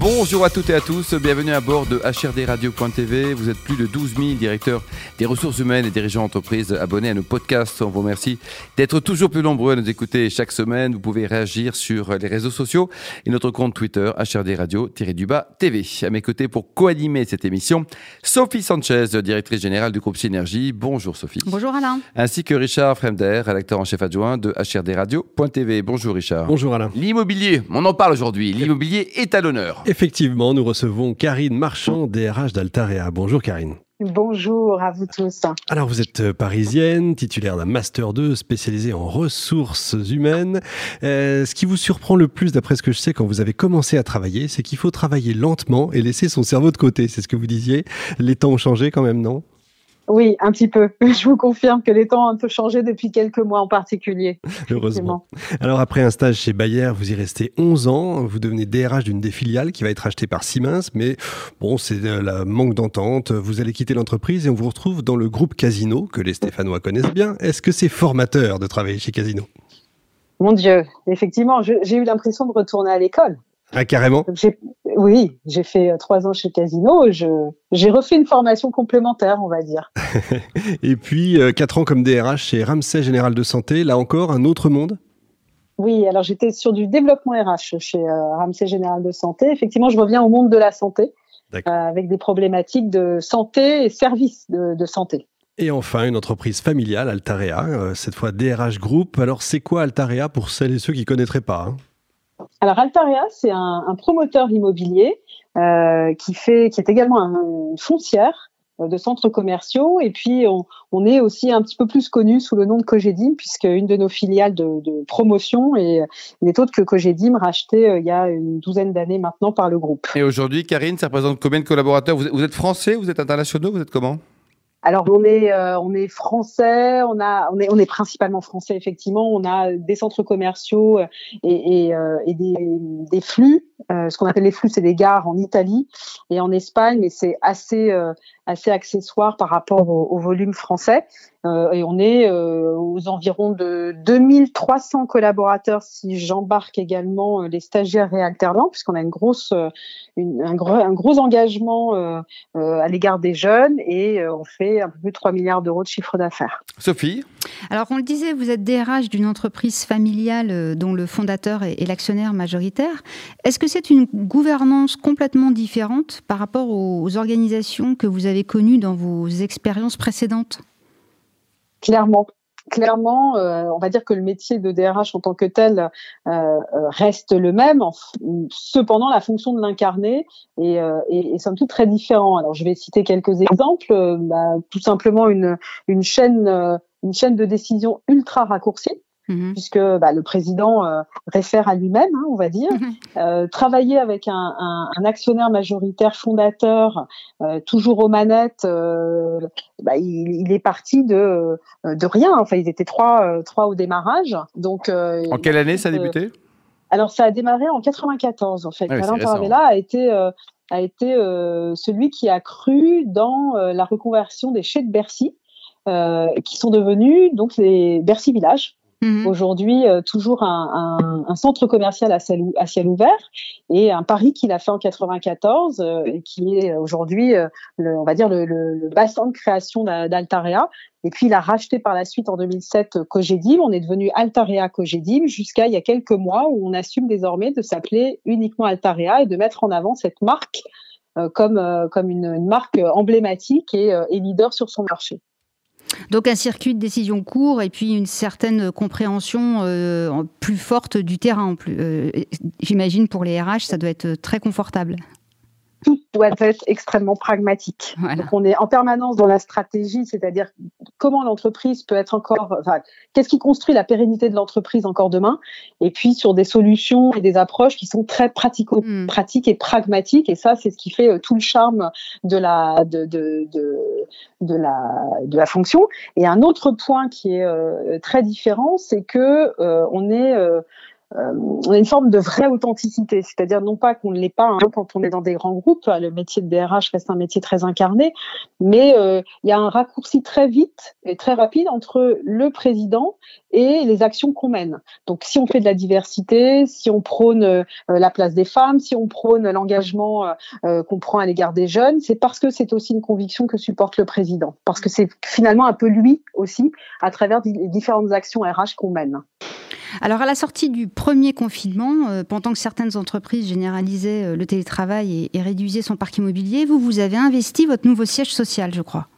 Bonjour à toutes et à tous, bienvenue à bord de HRDRadio.tv. Vous êtes plus de 12 000 directeurs des ressources humaines et dirigeants d'entreprise abonnés à nos podcasts. On vous remercie d'être toujours plus nombreux à nous écouter chaque semaine. Vous pouvez réagir sur les réseaux sociaux et notre compte Twitter HRDRadio-du-bas TV. À mes côtés pour co-animer cette émission, Sophie Sanchez, directrice générale du groupe Synergie. Bonjour Sophie. Bonjour Alain. Ainsi que Richard Fremder, rédacteur en chef adjoint de HRDRadio.tv. Bonjour Richard. Bonjour Alain. L'immobilier, on en parle aujourd'hui. L'immobilier est à l'honneur. Effectivement, nous recevons Karine Marchand, DRH d'Altarea. Bonjour Karine. Bonjour à vous tous. Alors vous êtes parisienne, titulaire d'un Master 2 spécialisé en ressources humaines. Euh, ce qui vous surprend le plus, d'après ce que je sais, quand vous avez commencé à travailler, c'est qu'il faut travailler lentement et laisser son cerveau de côté. C'est ce que vous disiez. Les temps ont changé quand même, non? Oui, un petit peu. Je vous confirme que les temps ont un peu changé depuis quelques mois en particulier. Heureusement. Alors après un stage chez Bayer, vous y restez 11 ans, vous devenez DRH d'une des filiales qui va être achetée par Siemens, mais bon, c'est la manque d'entente, vous allez quitter l'entreprise et on vous retrouve dans le groupe Casino, que les Stéphanois connaissent bien. Est-ce que c'est formateur de travailler chez Casino? Mon Dieu, effectivement, j'ai eu l'impression de retourner à l'école. Ah, carrément Oui, j'ai fait euh, trois ans chez Casino. J'ai refait une formation complémentaire, on va dire. Et puis, euh, quatre ans comme DRH chez Ramsay Général de Santé. Là encore, un autre monde Oui, alors j'étais sur du développement RH chez euh, Ramsay Général de Santé. Effectivement, je reviens au monde de la santé avec des problématiques de santé et services de, santé. Et enfin, une entreprise familiale, Altarea, cette fois DRH Group. Alors, c'est quoi Altarea pour celles et ceux qui ne connaîtraient pas hein? Alors Altaria, c'est un, un, promoteur immobilier euh, qui fait, qui est également une foncière euh, de centres commerciaux. Et puis on, on, est aussi un petit peu plus connu sous le nom de Cogedim puisque une de nos filiales de, de promotion est, n'est autre que Cogedim racheté euh, il y a une douzaine d'années maintenant par le groupe. Et aujourd'hui, Karine, ça représente combien de collaborateurs? Vous vous êtes français, vous êtes internationaux, vous êtes comment? Alors on est euh, on est français, on a on est on est principalement français effectivement. On a des centres commerciaux euh, et, euh, et des, des, flux. ce qu'on appelle les flux, c'est des gares en Italie et en Espagne, mais c'est assez assez accessoire par rapport au volume français. Euh, et on est euh, aux environs de 2300 collaborateurs si j'embarque également euh, les stagiaires et alternants, puisqu'on a une grosse, une, un, gros, un gros engagement à l'égard des jeunes et on fait un peu plus de 3 milliards d'euros de chiffre d'affaires. Sophie? Alors, on le disait, vous êtes DRH d'une entreprise familiale dont le fondateur est, l'actionnaire majoritaire. Est-ce que c'est une gouvernance complètement différente par rapport aux organisations que vous avez connues dans vos expériences précédentes? Clairement. Clairement, euh, on va dire que le métier de DRH en tant que tel euh, euh, reste le même. cependant, la fonction de l'incarner est, est, est, somme toute très différent. Alors, je vais citer quelques exemples. Bah, tout simplement une, une chaîne une chaîne de décision ultra raccourcie Mhm. puisque bah, le président euh, réfère à lui-même, hein, on va dire. Mhm. Euh, travailler avec un, un, un, actionnaire majoritaire fondateur, euh, toujours aux manettes, bah, il, il, est parti de, de rien. Enfin, ils étaient trois, trois au démarrage. Donc, en quelle année ça a débuté? Alors, ça a démarré en 94, en fait. Ah Alain a été a été celui qui a cru dans la reconversion des chais de Bercy, qui sont devenus donc les Bercy Village. Mhm. Aujourd'hui, euh, toujours un, un, un, centre commercial à ciel, à ciel, ouvert et un pari qu'il a fait en 94 euh, et qui est aujourd'hui, euh, on va dire, le, le, le, bassin de création d'Altarea. Et puis, il a racheté par la suite en 2007 Cogedim. On est devenu Altarea Cogedim jusqu'à il y a quelques mois où on assume désormais de s'appeler uniquement Altarea et de mettre en avant cette marque comme, comme une, une, marque emblématique et, et leader sur son marché. Donc un circuit de décision court et puis une certaine compréhension euh, plus forte du terrain. Euh, j'imagine pour les RH, ça doit être très confortable tout doit être extrêmement pragmatique. Donc on est en permanence dans la stratégie, c'est-à-dire comment l'entreprise peut être encore, enfin, qu'est-ce qui construit la pérennité de l'entreprise encore demain, et puis sur des solutions et des approches qui sont très hmm. et pragmatiques. Et ça, c'est ce qui fait euh, tout le charme de la de, de, de, de la de la fonction. Et un autre point qui est euh, très différent, c'est que euh, on est on a une forme de vraie authenticité, c'est-à-dire non pas qu'on ne l'est pas hein, quand on est dans des grands groupes, le métier de DRH reste un métier très incarné, mais il y a un raccourci très vite et très rapide entre le président et les actions qu'on mène. Donc si on fait de la diversité, si on prône la place des femmes, si on prône l'engagement qu'on prend à l'égard des jeunes, c'est parce que c'est aussi une conviction que supporte le président, parce que c'est finalement un peu lui aussi, à travers les différentes actions RH qu'on mène. Alors à la sortie du premier confinement, euh, pendant que certaines entreprises généralisaient euh, le télétravail et, réduisaient son parc immobilier, vous, vous avez investi votre nouveau siège social, je crois,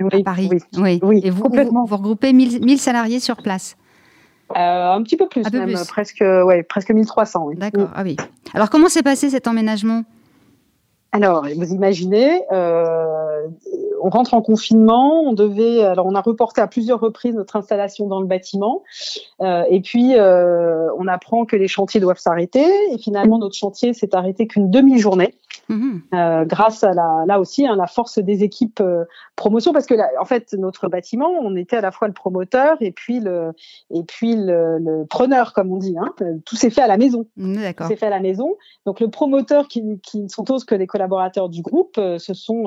oui, à Paris. Oui, oui. et vous, complètement. Vous, regroupez 1000, salariés sur place. Euh, un petit peu plus, même, presque, ouais, presque 1300. D'accord, ah oui. Alors comment s'est passé cet emménagement? Alors, vous imaginez, euh, on rentre en confinement, on devait, alors on a reporté à plusieurs reprises notre installation dans le bâtiment, euh, et puis euh, on apprend que les chantiers doivent s'arrêter, et finalement notre chantier s'est arrêté qu'une demi-journée. Mhm. Euh, grâce à la, là aussi, hein, la force des équipes promotion, parce que en fait, notre bâtiment, on était à la fois le promoteur et puis le, et puis le, le preneur, comme on dit. Hein. Tout s'est fait à la maison. Tout s'est fait à la maison. Donc le promoteur, qui, qui ne sont autres que les collaborateurs du groupe, se sont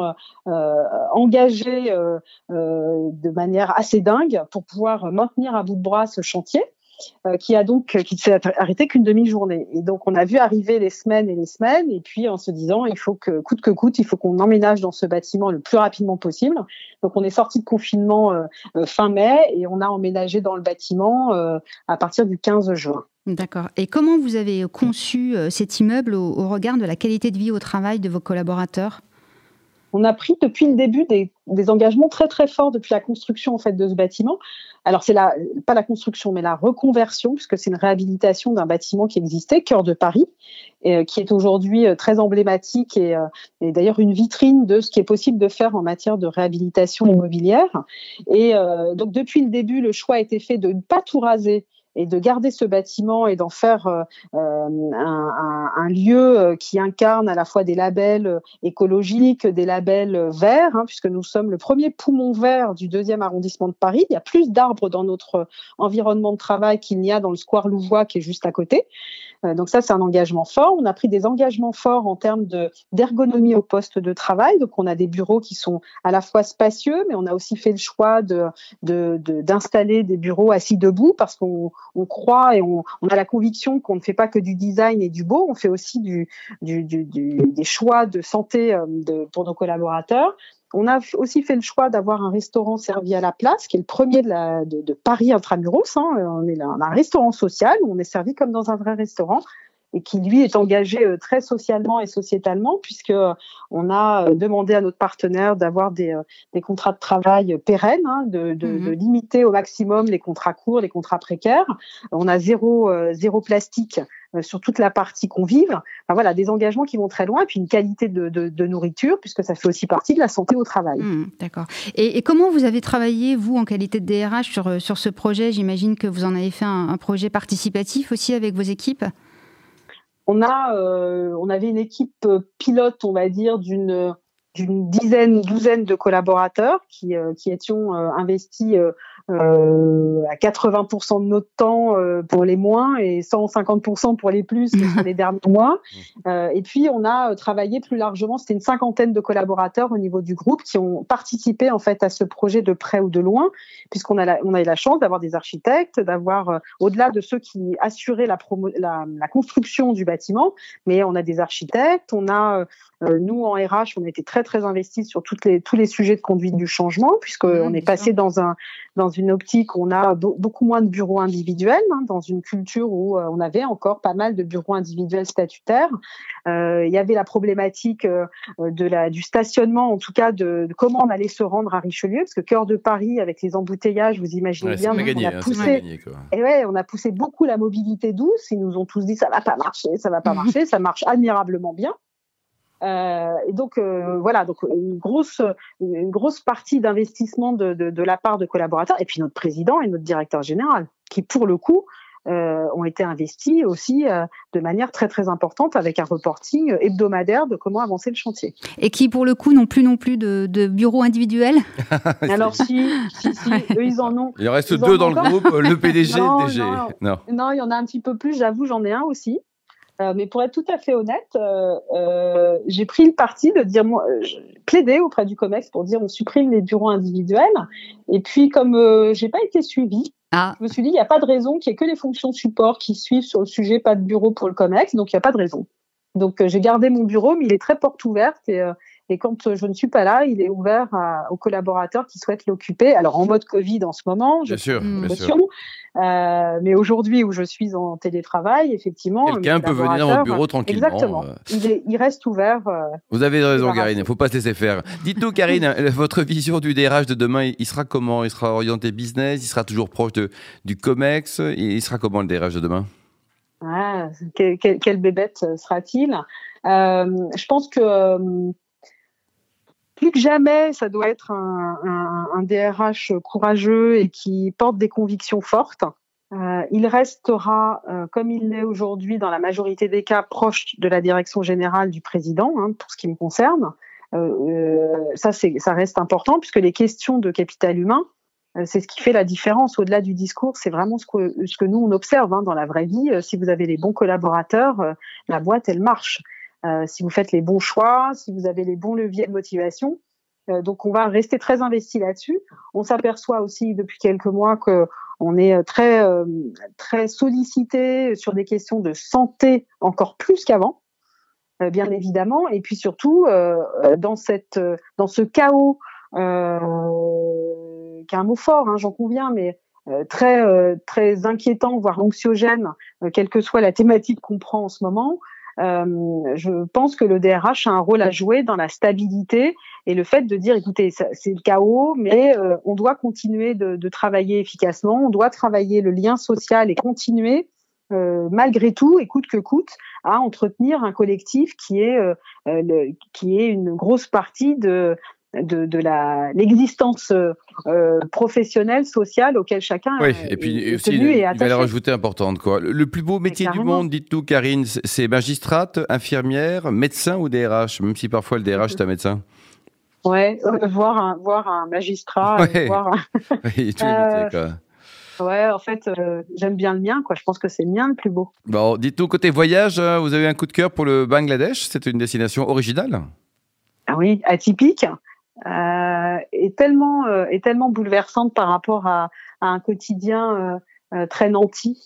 engagés de manière assez dingue pour pouvoir maintenir à bout de bras ce chantier. Euh, qui a donc euh, qui s'est arrêté qu'une demi-journée. Et donc on a vu arriver les semaines et les semaines, et puis en se disant il faut que coûte que coûte, il faut qu'on emménage dans ce bâtiment le plus rapidement possible. Donc on est sorti de confinement euh, fin mai et on a emménagé dans le bâtiment à partir du 15 juin. D'accord. Et comment vous avez conçu cet immeuble au, regard de la qualité de vie au travail de vos collaborateurs? On a pris depuis le début des, engagements très très forts depuis la construction en fait de ce bâtiment alors c'est pas la construction, mais la reconversion, puisque c'est une réhabilitation d'un bâtiment qui existait, Cœur de Paris, et, euh, qui est aujourd'hui euh, très emblématique euh, et d'ailleurs une vitrine de ce qui est possible de faire en matière de réhabilitation immobilière. Et donc depuis le début, le choix a été fait de ne pas tout raser et de garder ce bâtiment et d'en faire euh, euh, un, un, lieu euh, qui incarne à la fois des labels écologiques, des labels verts, hein, puisque nous sommes le premier poumon vert du deuxième arrondissement de Paris. Il y a plus d'arbres dans notre environnement de travail qu'il n'y a dans le square Louvois qui est juste à côté. donc ça, c'est un engagement fort. On a pris des engagements forts en termes de d'ergonomie au poste de travail. Donc on a des bureaux qui sont à la fois spacieux, mais on a aussi fait le choix de d'installer de, des bureaux assis debout parce qu'on on croit et on, a la conviction qu'on ne fait pas que du design et du beau, on fait aussi du, des choix de santé euh, pour nos collaborateurs. On a aussi fait le choix d'avoir un restaurant servi à la place, qui est le premier de, Paris intramuros. Hein. On est là, on a un restaurant social où on est servi comme dans un vrai restaurant et qui lui est engagé euh, très socialement et sociétalement puisque euh, on a euh, demandé à notre partenaire d'avoir des, des contrats de travail pérennes, hein, de, de, mhm. de, limiter au maximum les contrats courts, les contrats précaires. On a zéro zéro plastique sur toute la partie convive. Enfin, voilà, des engagements qui vont très loin, et puis une qualité de, de, de nourriture, puisque ça fait aussi partie de la santé au travail. Mhm, d'accord. Et, et, comment vous avez travaillé, vous, en qualité de DRH, sur, sur ce projet? J'imagine que vous en avez fait un, un projet participatif aussi avec vos équipes? On a, euh, on avait une équipe euh, pilote, on va dire, d'une d'une dizaine, douzaine de collaborateurs qui, euh, qui étions investis euh, à 80% de notre temps euh, pour les moins et 150% pour les plus sur les derniers mois. Euh, et puis on a travaillé plus largement, c'était une cinquantaine de collaborateurs au niveau du groupe qui ont participé en fait à ce projet de près ou de loin, puisqu'on a la, on a eu la chance d'avoir des architectes, d'avoir au-delà de ceux qui assuraient la, la, la, construction du bâtiment, mais on a des architectes, on a nous en RH, on a été très très investis sur toutes les tous les sujets de conduite du changement, puisqu'on est passé dans un dans une optique où on a beaucoup moins de bureaux individuels, hein, dans une culture où euh, on avait encore pas mal de bureaux individuels statutaires. Euh, il y avait la problématique euh, de la, du stationnement, en tout cas de, comment on allait se rendre à Richelieu, parce que cœur de Paris, avec les embouteillages, vous imaginez bien, on, a hein, poussé, et ouais, on a poussé beaucoup la mobilité douce. Ils nous ont tous dit ça va pas marcher, ça va pas marcher, ça marche admirablement bien. Euh, et donc euh, voilà, donc une grosse une grosse partie d'investissement de, de, de, la part de collaborateurs et puis notre président et notre directeur général qui pour le coup euh, ont été investis aussi euh, de manière très très importante avec un reporting hebdomadaire de comment avancer le chantier. Et qui pour le coup n'ont plus non plus de, de bureau individuel Alors si, si, si, eux ils en ont. Il en reste deux dans le groupe, le PDG et le DG. Non, non. il y en a un petit peu plus, j'avoue, j'en ai un aussi. Euh, mais pour être tout à fait honnête, euh, euh, j'ai pris le parti de dire, moi, plaider auprès du COMEX pour dire on supprime les bureaux individuels. Et puis comme j'ai pas été suivie, ah. je me suis dit il n'y a pas de raison qu'il y ait que les fonctions support qui suivent sur le sujet, pas de bureau pour le COMEX, donc il n'y a pas de raison. Donc j'ai gardé mon bureau, mais il est très porte ouverte et et quand je ne suis pas là, il est ouvert aux collaborateurs qui souhaitent l'occuper. Alors en mode Covid en ce moment, je bien sûr, bien sûr. Euh, mais aujourd'hui où je suis en télétravail, effectivement, quelqu'un peut venir au bureau tranquillement. Exactement. Euh. Il, il, reste ouvert. Euh, Vous avez raison, Karine. Il ne faut pas se laisser faire. Dites-nous, Karine, votre vision du DRH de demain, il sera comment? Il sera orienté business Il sera toujours proche de, du Comex Il sera comment le DRH de demain? Ah, quelle, quelle, bébête sera-t-il? Je pense que plus que jamais, ça doit être un, DRH courageux et qui porte des convictions fortes. Euh, il restera, euh, comme il l'est aujourd'hui, dans la majorité des cas, proche de la direction générale du président, hein, pour ce qui me concerne. Euh, ça, ça reste important puisque les questions de capital humain, c'est ce qui fait la différence au-delà du discours. C'est vraiment ce que, ce que nous on observe hein, dans la vraie vie. Si vous avez les bons collaborateurs, la boîte elle marche. Euh, si vous faites les bons choix, si vous avez les bons leviers de motivation. Euh, donc on va rester très investi là-dessus. On s'aperçoit aussi depuis quelques mois que on est très euh, très sollicité sur des questions de santé encore plus qu'avant, bien évidemment. Et puis surtout dans cette dans ce chaos, euh, qui est un mot fort, hein, j'en conviens, mais très très inquiétant, voire anxiogène, quelle que soit la thématique qu'on prend en ce moment. Euh, je pense que le DRH a un rôle à jouer dans la stabilité et le fait de dire, écoutez, c'est le chaos, mais euh, on doit continuer de, travailler efficacement, on doit travailler le lien social et continuer euh, malgré tout, et coûte que coûte, à entretenir un collectif qui est qui est une grosse partie de de, de la l'existence euh, professionnelle, sociale auquel chacun oui, et puis est aussi une, une valeur ajoutée importante quoi. Le, plus beau métier du monde, dites-nous Karine, c'est magistrate, infirmière, médecin ou DRH, même si parfois le DRH est un médecin. Ouais, euh, voir un voir un magistrat, ouais. voir un... oui, tous les métiers quoi. Ouais, en fait, euh, j'aime bien le mien, quoi. Je pense que c'est le mien le plus beau. Bon, dites-nous côté voyage, vous avez un coup de cœur pour le Bangladesh? C'est une destination originale? Ah oui, atypique euh, est tellement euh, est tellement bouleversante par rapport à, à un quotidien euh, très nanti,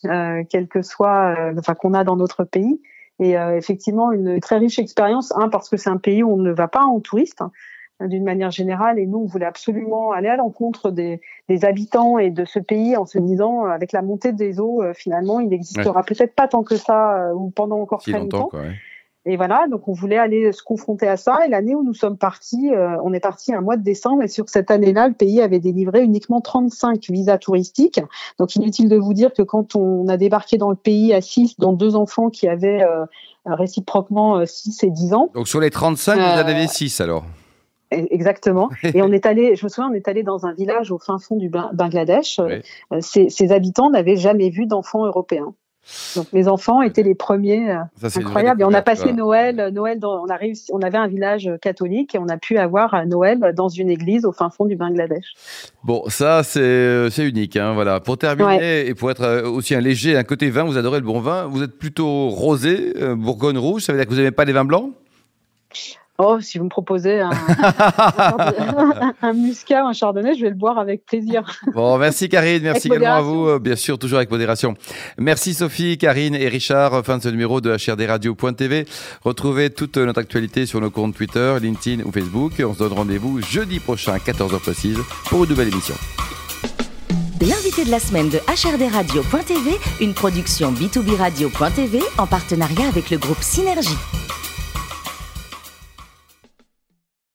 quel que soit, enfin qu'on a dans notre pays. Et effectivement, une très riche expérience. Un parce que c'est un pays où on ne va pas en touriste hein, d'une manière générale. Et nous, on voulait absolument aller à l'encontre des, des, habitants et de ce pays en se disant, avec la montée des eaux, finalement, il n'existera peut-être pas tant que ça ou pendant encore très longtemps. Quoi, ouais. Et voilà, donc on voulait aller se confronter à ça. Et l'année où nous sommes partis, euh, on est parti un mois de décembre. Et sur cette année-là, le pays avait délivré uniquement 35 visas touristiques. Donc inutile de vous dire que quand on a débarqué dans le pays à 6, dont deux enfants qui avaient euh, réciproquement 6 euh, et 10 ans. Donc sur les 35, vous en avez 6 alors e-, Exactement. Et on est allé, je me souviens, on est allé dans un village au fin fond du Bangladesh. Ces, ces habitants n'avaient jamais vu d'enfants européens. Donc mes enfants étaient les premiers, euh, incroyable. Et on a passé Noël, euh, Noël, dans, on a réussi, on avait un village euh, catholique et on a pu avoir Noël dans une église au fin fond du Bangladesh. Bon, ça c'est c'est unique, hein, voilà. Pour terminer et pour être aussi un léger, un côté vin, vous adorez le bon vin. Vous êtes plutôt rosé, Bourgogne rouge. Ça veut dire que vous n'aimez pas les vins blancs? Oh, si vous me proposez un, un, muscat, un chardonnay, je vais le boire avec plaisir. Bon, merci Karine, merci également à vous, bien sûr, toujours avec modération. Merci Sophie, Karine et Richard. Fin de ce numéro de HRDRadio.tv. Retrouvez toute notre actualité sur nos comptes Twitter, LinkedIn ou Facebook. On se donne rendez-vous jeudi prochain à 14h précise pour une nouvelle émission. L'invité de la semaine de HRDRadio.tv, une production B2B Radio.tv en partenariat avec le groupe Synergie.